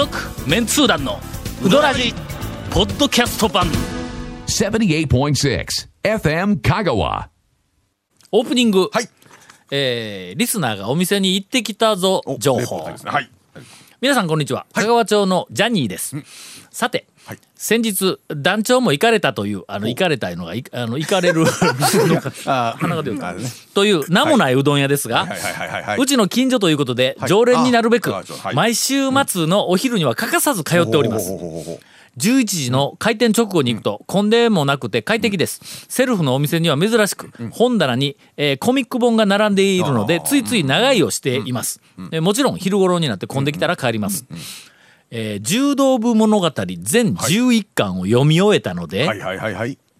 続メンツー団のウドラジポッドキャスト版。78.6 FM Kagawa. オープニング、はい。えーリスナーがお店に行ってきたぞ情報。ね。はい。皆さんこんにちは。香川町のジャニーです、さて、はい。先日団長も行かれたというあの行かれたいうのがい あの行かれる ね。という名もないうどん屋ですが、うちの近所ということで、はい。常連になるべく、あはい。毎週末のお昼には欠かさず通っております。ほうほうほうほう11時の開店直後に行くと混んでもなくて快適です、セルフのお店には珍しく、本棚に、えーコミック本が並んでいるのでついつい長居をしています、えーもちろん昼頃になって混んできたら帰ります、えー柔道部物語全11巻を読み終えたので。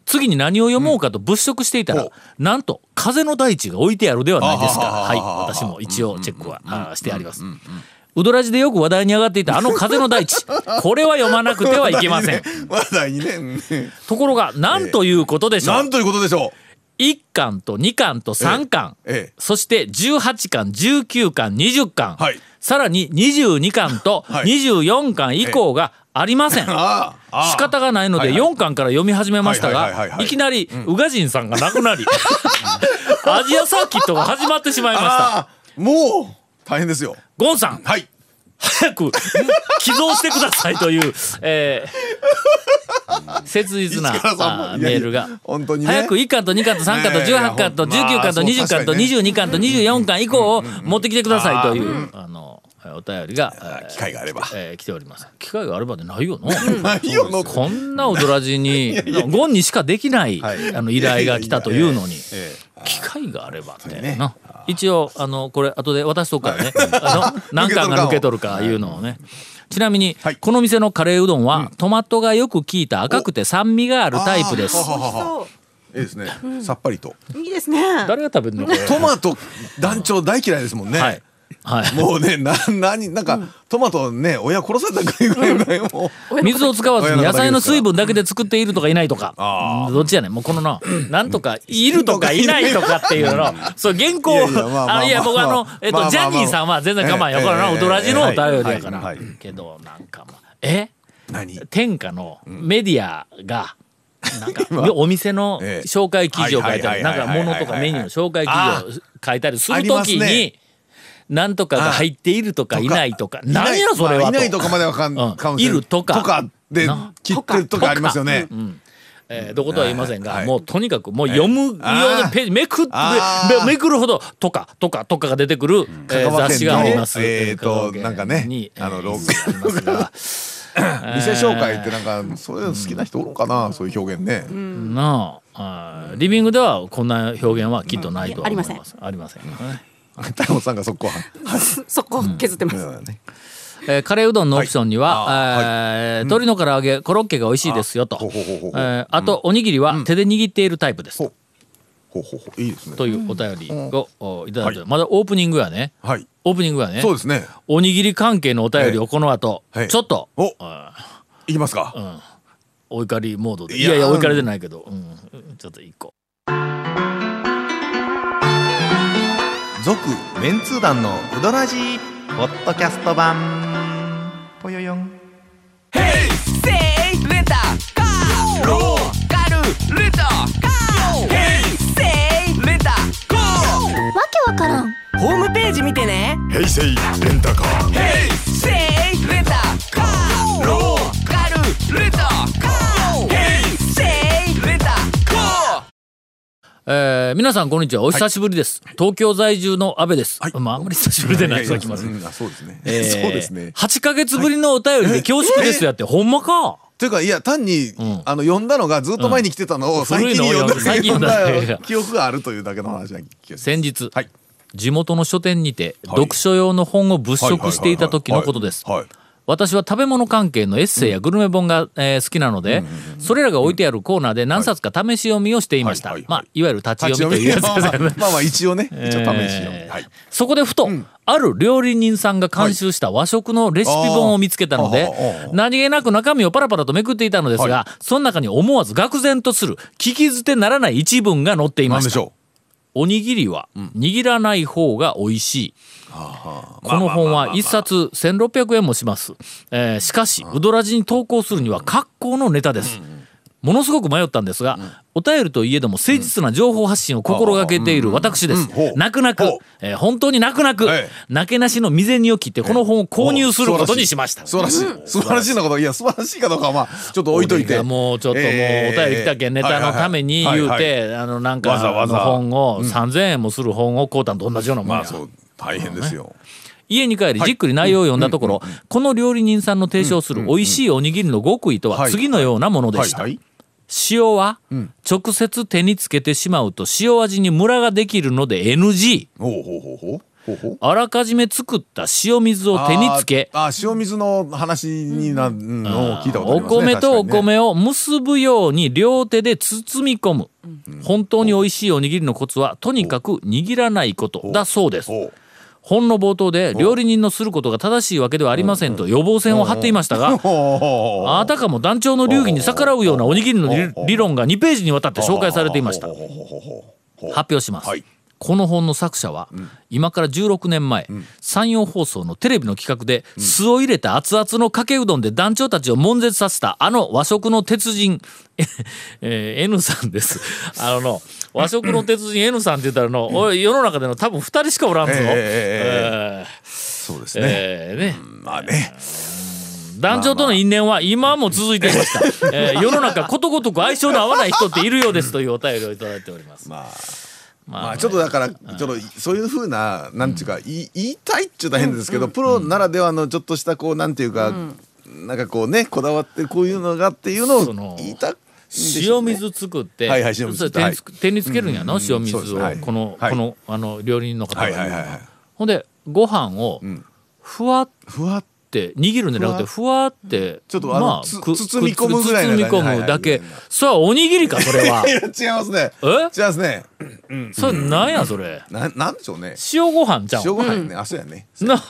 次に何を読もうかと物色していたら、ほなんと風の大地が置いてあるではないですか。あはいは私も一応チェックはしてあります。うどらじでよく話題に上がっていたあの風の大地。これは読まなくてはいけません。話題にね。うん。ところがなんということでしょう、なんということでしょ1巻と2巻と3巻、ええええそして18巻19巻20巻、はいさらに22巻と はい24巻以降がありません、う。ああ。ああ仕方がないのではいはい4巻から読み始めましたはいはいはいがはいいきなり宇賀神さんが亡くなり アジアサーキットが始まってしまいました。もう大変ですよ。ゴンさんはい。早く 寄贈してくださいという、えー切実なメールが。本当にね。早く1巻と2巻と3巻とねえ18巻といや19巻とまあ20巻とそう確かにね。22巻と24巻以降を持ってきてくださいというあのお便りが、えー機会があれば。えー来ております。機会があればでないよな。何よの？こんな踊らじにゴンにしかできないはい。あの依頼が来たというのに。え機会があればってねな。一応あのこれ後で渡しとくからねあの何巻が抜け取るかいうのをねちなみにはいこの店のカレーうどんはトマトがよく効いた赤くて酸味があるタイプですああははははええですね。さっぱりと。いいですね。誰が食べるの？トマト団長大嫌いですもんね。はいはい。もうね、な、なに、なんか、トマトね、親殺されたぐらいぐらいもう。水を使わずに野菜の水分だけで作っているとかいないとか。あどっちやねん。もうこのな なんとかいるとかいないとかっていうの そう原稿いや僕あのえっとまあまあまあ。ジャニーさんは全然構わんよええこれなええウドラジのお便りやから。はいはい。けどなんかえ？何？天下のメディアがなんかお店のええ。紹介記事を書いたりなんか物とかメニューの紹介記事を書いたりするときにねなんとかが入っているとかいないとか。何やそれはまあいないとかまではかんうん。かもしれない。いるとか。とかでな。切ってるとか。ありますよね。えーどことは言いませんが、はいもうとにかくもう読むようなページめくってめめくるほど「とか」とか「とか」が出てくる、えー雑誌があります。えーとなんかねにあのロえーありますが。店紹介ってなんかそういうの好きな人おるんかなそういう表現ね。なあ。あーリビングではこんな表現はきっとないと思います。うん。いやありません。ね 太郎さんがそこは。そこ削ってます。ねえーカレーうどんのオプションには、はい。えー鶏の唐揚げコロッケが美味しいですよと、あとおにぎりは手で握っているタイプです、ほう。ほうほうほう。いいですね。というお便りをおいただいて、まだオープニングやね。はい。オープニングやね。そうですね。おにぎり関係のお便りをこの後、はいちょっとお。あいきますか。ーお怒りモードで。いいややいやお怒りじゃないけど、うん、ちょっと一個続メンツー団のウドラジーポッドキャスト版。ぽよよん。わけわからん。ホームページ見てね。平成レンタカーえー皆さんこんにちは。お久しぶりです、東京在住の安倍です、まああんまり久しぶりでない。気がします、うそうですね。えー そうですね。8ヶ月ぶりのお便りで恐縮ですやって、ほんまか。というかいや単に、ん。あの読んだのがずっと前に来てたのを最近に読んだ,、最近読んだ記憶があるというだけの話な気が先日、はい。地元の書店にて読書用の本を物色していた時のことです。はい。はい。はい私は食べ物関係のエッセイやグルメ本が、えー好きなので、それらが置いてあるコーナーで何冊か試し読みをしていました、はいはいはい。まあいわゆる立ち読みという。やつ ですよね。まあまあ一応ね一応試し読み、えーはい。そこでふと、ある料理人さんが監修した和食のレシピ本を見つけたので、何気なく中身をパラパラとめくっていたのですが、その中に思わず愕然とする聞き捨てならない一文が載っていました。なんでしょおにぎりは握らない方が美味しい。この本は一冊1600円もします。えーしかし、うどらじに投稿するには格好のネタです。ものすごく迷ったんですが、お便りといえども誠実な情報発信を心がけている私です。泣く泣く。えー本当に泣く泣くええ、なけなしの未然を切ってこの本を購入することにしました。素晴らしい。素晴らしいなこと。いや、素晴らしいかどうかはまあ、ちょっと置いといて。もうちょっともうおえ。ー便り来たけんネタのために言うてあのなんかわざわざ。あの本を3,000円もする本を買うたんと同じようなもんや。まあそう、大変ですよ。家に帰りじっくり内容を読んだところこの料理人さんの提唱する美味しいおにぎりの極意とははい。次のようなものでした。はい。はい塩は直接手につけてしまうと塩味にムラができるので NG あらかじめ作った塩水を手につけあ塩水の話になるのを聞いたことあおりますね。米とお米を結ぶように両手で包み込む、本当に美味しいおにぎりのコツはとにかく握らないことだそうです本の冒頭で料理人のすることが正しいわけではありませんと予防線を張っていましたがあたかも団長の流儀に逆らうようなおにぎりの理理論が2ページにわたって紹介されていました。発表します、はい。この本の作者は、今から16年前、山陽放送のテレビの企画で、酢を入れた熱々のかけうどんで団長たちを悶絶させたあの和食の鉄人、えー N さんです。あのの和食の鉄人 N さんって言ったらの、俺世の中での多分2人しかおらんぞ。ええそうですーね。えーねまあね。団長との因縁は今も続いていました、えー世の中ことごとく相性の合わない人っているようですというお便りをいただいております。まあ。ままあちょっとだからちょっとそういうふうななんていうか言いたいっちゅうと変ですけどプロならではのちょっとしたこうなんていうかなんかこうねこだわってこういうのがっていうのを言いた塩水作って、はいはい塩水手につ手につけるんやの、塩水を、この、はい。このあの料理人の方がほんでご飯をふわっふわって握るんじゃなくてふわっ。てちょっとあのつ包み込むぐらいな包み込むだけ、それはおにぎりかそれは。違いますね。え？違いますね。それなんやそれ。ななんでしょうね。塩ご飯じゃん？塩ご飯ね。あそうやね。な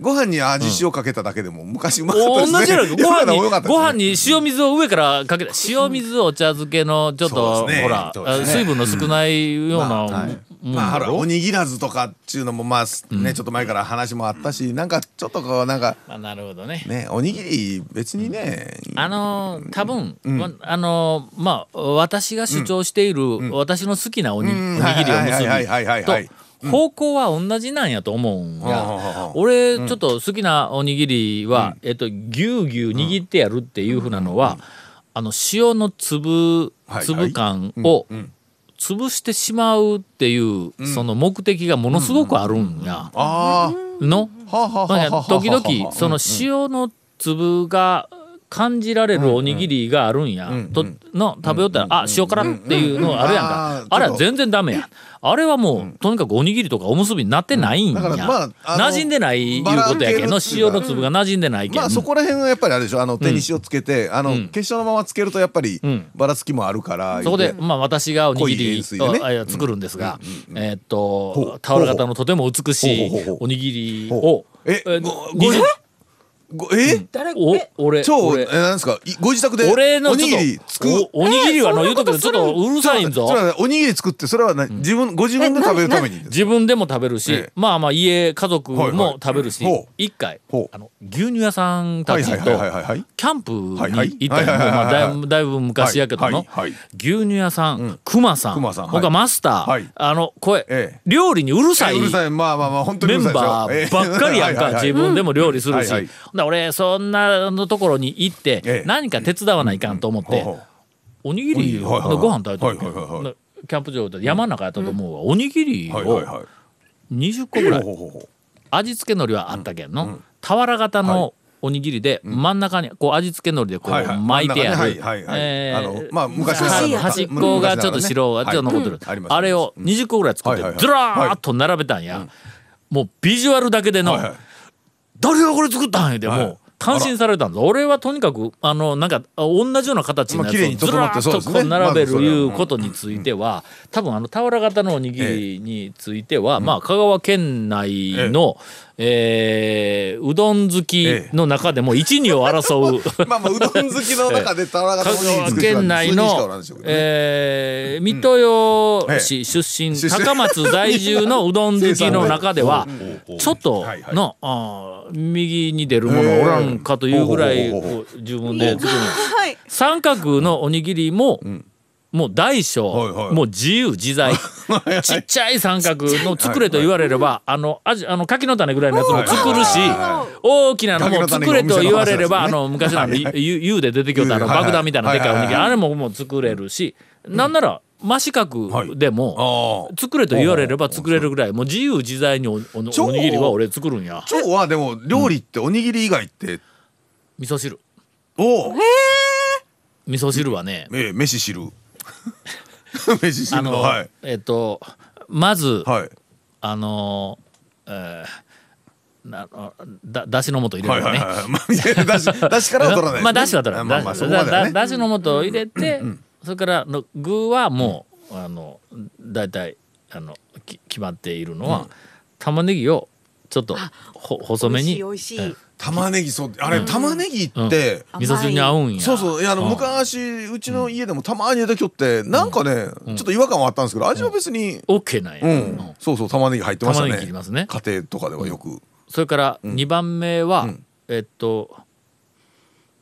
ご飯に味塩かけただけでも昔うまかった同ですね。じやろ ご飯にご飯に塩水を上からかけた。塩水お茶漬けのちょっと、ほら、水分の少ないようなまあおにぎらずとかっていうのもまあね、ちょっと前から話もあったしなんかちょっとこうなんかまあなるほどね。ねおにぎり別にね、あのー多分、わあのーまあ私が主張している、私の好きなおに,、ぎりを結はいはいはいはいはいびと方向は同じなんやと思うんや、俺ちょっと好きなおにぎりは、えっとぎゅうぎゅう握ってやるっていうふうなのは、あの塩の粒はい粒感を潰してしまうっていう、その目的がものすごくあるんや、あの？時々その塩の粒が感じられるおにぎりがあるんや、との食べよったら、あ塩辛っていうのあるやんか、あれは全然ダメや。あれはもう、とにかくおにぎりとかおむすびになってないんや、だからまあ馴染んでないいうことやけんのバラン系の塩の粒が馴染んでないけん、まあそこら辺はやっぱりあれでしょ。あの手に塩つけて、あのん。結晶のままつけるとやっぱりん。ばらつきもあるから、そこで、まあ、私がおにぎりね。作るんですが、えーっとタオル型のとても美しいおにぎりほをええご20ごえ、誰？お俺超俺。えなんですか？いご自宅で俺のおにぎり作る。おおにぎりはの言うとくけどちょっととうるさいんぞ。おにぎり作ってそれはね自分ご自分で食べるために自分でも食べるし、ええ。まあまあ家家族も食べるし、一回あの牛乳屋さんたちとキャンプに行っただいぶだいぶ昔やけどの、牛乳屋さん、熊さん。熊さんはい。他マスター、はい。あの声、ええ。料理にうるさい、うるさい。まあまあまあ本当にメンバーばっかりやんか、自分でも料理するし、うんはいはいほんだら俺そんなのところに行って、ええ。何か手伝わないかんと思って、おにぎりを、はいはいはい。ご飯食べた時、はいはいはいはい。キャンプ場で山の中やったと思うわ、おにぎりをはいはいはい。20個ぐらい。味付け海苔はあったけんの、俵型のおにぎりで真ん中にこう味付け海苔でこう巻いてある。端っこがちょっと白がちょっと残ってる、はいあれを20個ぐらい作ってずらーっと並べたんや、もうビジュアルだけでの、誰がこれ作ったんやで、はい。もう。感心されたんです。俺はとにかくあのなんかあ同じような形のやつをずらーっとこう並べるいうことについては、多分あの俵型のおにぎりについては、まあ香川県内の、えーうどん好きの中でも一二を争う。まあまあうどん好きの中で田中香川県内の、えー、水戸洋市出身、高松在住のうどん好きの中ではうんちょっとの、あー右に出るものおらんかというぐらい自分で作る。の はい。三角のおにぎりも、もう大小、はいはい。もう自由自在。ちっちゃい三角の作れと言われれば、あのあじあの柿の種ぐらいのやつも作るし、大きなのも作れと言われれば、あ柿のの昔のあのゆゆゆで出てきよったあの爆弾みたいなでかいおにぎり、あれももう作れるし、なんなら真四角でも、作れと言われれば作れるぐらいもう自由自在におおおに超ぎりは俺作るんや。今日はでも料理っておにぎり以外って、味噌汁。おお味噌汁はねええ飯汁 飯汁あの、はい。えっとまず、はい。あのえーなあだだしの素入れはいるよね。だしだしからは取らないね。まあだしは取らない。まあまあね。だだしの素を入れて、それからの具はもう、あのだいたいあのき決まっているのは、玉ねぎをちょっとほ細めに。美味しい美味しい。玉ねぎそう。あれ玉ねぎって、味噌汁に合うんや。そうそう。いやあのうん。昔うちの家でもたまに入れたきょってなんかね、ちょっと違和感はあったんですけど味は別に、オッケーなんや。うん。うん。そうそう玉ねぎ入ってました玉ねねぎ切りますね。家庭とかではよく、それから2番目は、ん。えっと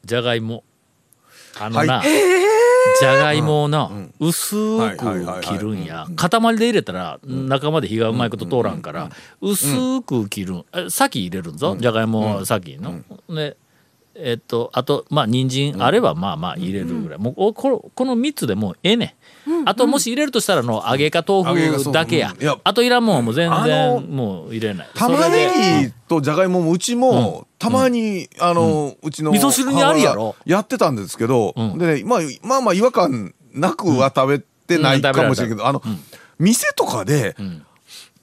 じゃがいも。あのはい。な、じゃがいもをな、薄はいく切るんや。塊で入れたら中まで火がうまいこと通らんから薄く切る。先入れるんぞ？じゃがいも先の。でえっとあとまあ人参あればまあまあ入れるぐらい。もうおこのこの3つでもうええねん。あともし入れるとしたらの揚げか豆腐だけや。や。あといらんもんはもう全然もう入れない。玉ねぎとじゃがいももうちもたまに、あの、うちの味噌汁にあるやろ？やってたんですけど、うん。でね、まあ、まあまあ違和感なくは食べてないかもしれんけど、あの、店とかで、ん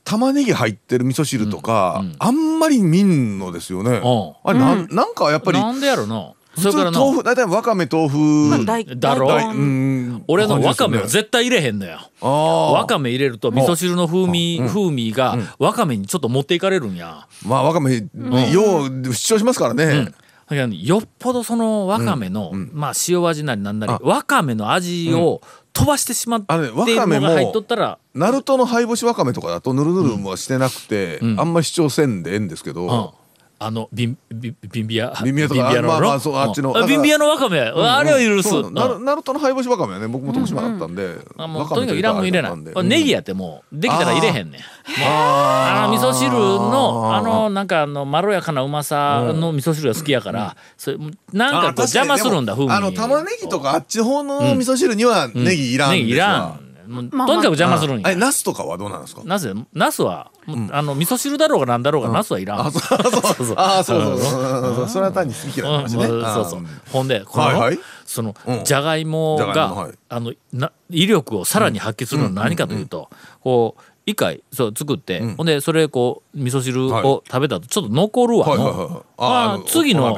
玉ねぎ入ってる味噌汁とか、うんうん。あんまり見んのですよね。うん。あれなん、なんかやっぱりなんでやろな。そ普通れからの豆腐大体わかめ豆腐、まあ大だろ俺のわかめは絶対入れへんのよ。わかめ入れると味噌汁の風味風味がわかめにちょっと持っていかれるんや。まあわかめ、よう主張しますからね。よっぽどそのわかめのまあ塩味なりなんなりわかめの味を飛ばしてしまってあのねわかめが入っとったらナルトの灰干しわかめとかだとぬるぬるはしてなくて、ん。あんまり主張せんでええんですけど、うんあのビンビンビンビア？ビンビアとか？の？まあまあそうあっちのビンビアのわかめあれは許す。そうん。ナルトの灰干しわかめはね僕も徳島だったんで、あもうとにかくいらんもん入れな。いネギやってもうできたら入れへんねん。あの味噌汁のあのなんかあのまろやかなうまさの味噌汁が好きやから、それなんか邪魔するんだ風味あの玉ねぎとかあっちの方の味噌汁にはネギいらんネギいらんもうとにかく邪魔するんや。あえナスとかはどうなんですか？なぜナスは、もうあの味噌汁だろうがなんだろうが、ナスはいらん。あ そうそう。そうあそうそうそう。そうそれは単に好きな話ね、うんそうそう。ほんでこの、はいはい。そのうん。じゃがいもがあのな威力をさらに発揮するのは何かというと、こう一回そう作って、ほんでそれこう味噌汁を食べたとちょっと残るわ。の、はいはいはい。はいあまあ次の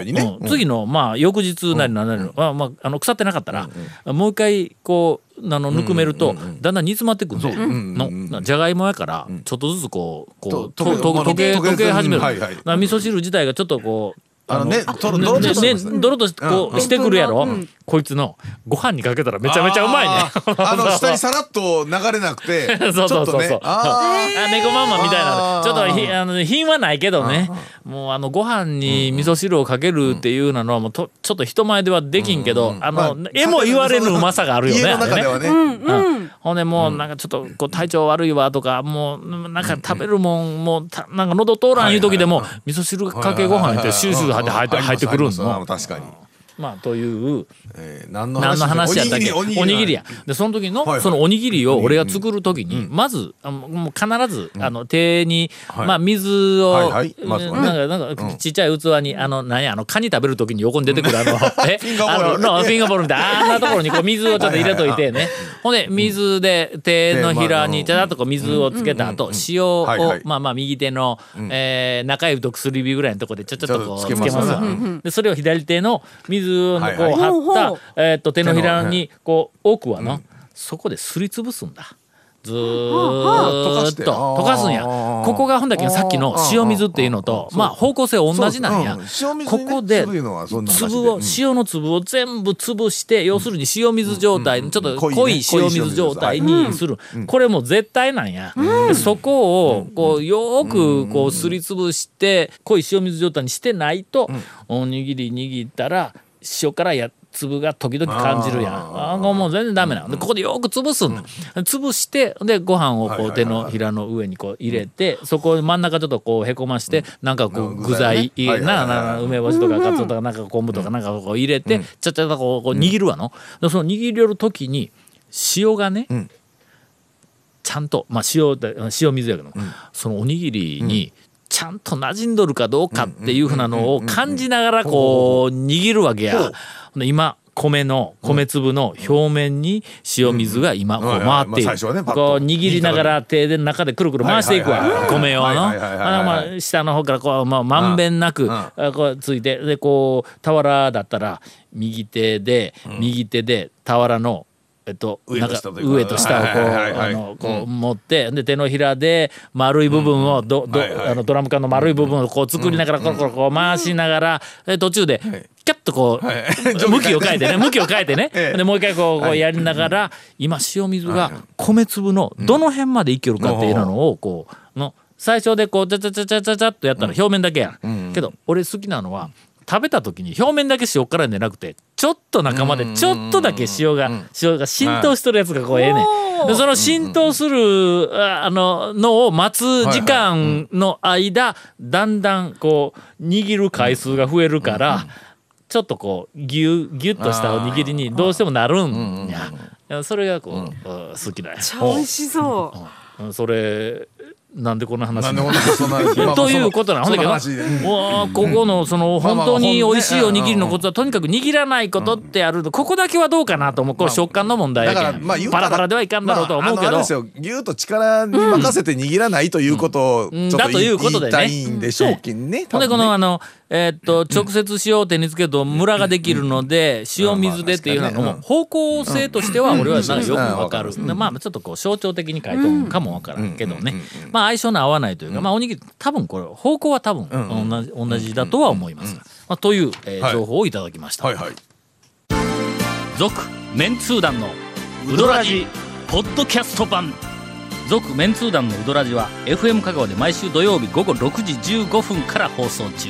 次のまあ翌日なりなんなりの、まあまああの腐ってなかったら、もう一回こうあのぬくめると、だんだん煮詰まってくんで、そう。うんのなじゃがいもやから、ちょっとずつこうこう溶け溶け始める、はいはい。な味噌汁自体がちょっとこうあのねとろねどろっとしてねドとこうしてくるやろ、こいつのご飯にかけたらめちゃめちゃうまいねあの下にさらっと流れなくてそうそうそうそうああ猫まんまみたいなちょっとひあの品はないけどねもうあのご飯に味噌汁をかけるっていうのはもうとちょっと人前ではできんけどあのまあえも言われぬうまさがあるよね家の中あれねではねうんほんでもうなんかちょっとこう体調悪いわとかもうなんか食べるもんもうたなんか喉通らんいう時でも味噌汁かけご飯ってシューシュー入ってくるんありますあ確かに。まあというえー何の話やったっけ？おにぎりや。でその時の、そのおにぎりを俺が作る時に、まずあもう必ず、あの手に、はい。まあ水を、はいなんかなんかちっちゃい器にあの何やあのカニ食べる時に横に出てくるあのえ？あの のフィンガーボールみたいなあんなところにこう水をちょっと入れといてね。ほんで水で手のひらにちゃっとこう水をつけた後塩を、まあまあ右手の、えー中指と薬指ぐらいのところでちょちょっとこうつけますけますわでそれを左手の水のこうはいはい。張った、えーっと手のひらにこう奥はの、そこですりつぶすんだ。ずーっと。溶かすんや。ここがほんだけさっきの塩水っていうのとまあ方向性同じなんや。そううん。塩水こにねこで。粒をうん。塩の粒を全部潰して要するに塩水状態ちょっと濃いね。濃い塩水状態にする。これもう絶対なんや。でそこをこうよーくこうすりつぶして濃い塩水状態にしてないとおにぎり握ったら塩辛や粒が時々感じるやん。あー。もう全然ダメなの。でここでよく潰すんだ。潰してでご飯をこう手のひらの上にこう入れてそこ真ん中ちょっとこうへこましてなんかこう具材ね。はいなな梅干しとかカツオとかなんか昆布とかなんかこう入れてちゃっちゃとこうこう握るわの。でその握りよる時に塩がねん。ちゃんとまあ塩で塩水やけどそのおにぎりにちゃんと馴染んどるかどうかっていうふうなのを感じながらこう握るわけや。今米の米粒の表面に塩水が今こう回っている。こう握りながら手で中でくるくる回していくわ。米をの。まあ下の方からこうまあまんべんなくあこうついて。でこう俵だったら右手で右手で俵のえっと、上と下をこうあのこう持ってで手のひらで丸い部分をどどあのドラム缶の丸い部分をこう作りながらコロコロこう回しながらで途中でキャッとこう向きを変えてね向きを変えてね。ええ。でもう一回こうこうやりながら今塩水が米粒のどの辺までいけるかっていうのをこうの最初でこうちゃちゃちゃちゃちゃちゃっとやったら表面だけやん。けど俺好きなのは食べた時に表面だけ塩辛じゃなくてちょっと中までちょっとだけ塩が塩が浸透しとるやつがこうええねんでその浸透するああののを待つ時間の間だんだんこう握る回数が増えるからちょっとこうギュギュッとしたおにぎりにどうしてもなるんや。それがこううん。好きだよ美味しそう。うんそれなんでこんな話 ということなほんだけど、その話で。うここのその本当に美味しいおにぎりのほんコツはとにかく握らないことってあるとここだけはどうかなと思う。これ食感の問題やだからけんまあパラパラではいかんだろうとは思うけど。まああですよ。ぎゅっと力に任せて握らないということをだということでね。言いたいんでしょうけんね。ほんでこのあのえーっと直接塩を手につけるとムラができるので塩水でっていうのも方向性としては俺はなんかよくわかる。でまあちょっとこう象徴的に書いてるかもわからんけどね。まあ相性の合わないというかまあおにぎり多分これ方向は多分同じ同じだとは思います。がまあというえ情報をいただきました。はいはい。続メンツー団のウドラジポッドキャスト版。続メンツー団のウドラジは FM 香川で毎週土曜日午後6時15分から放送中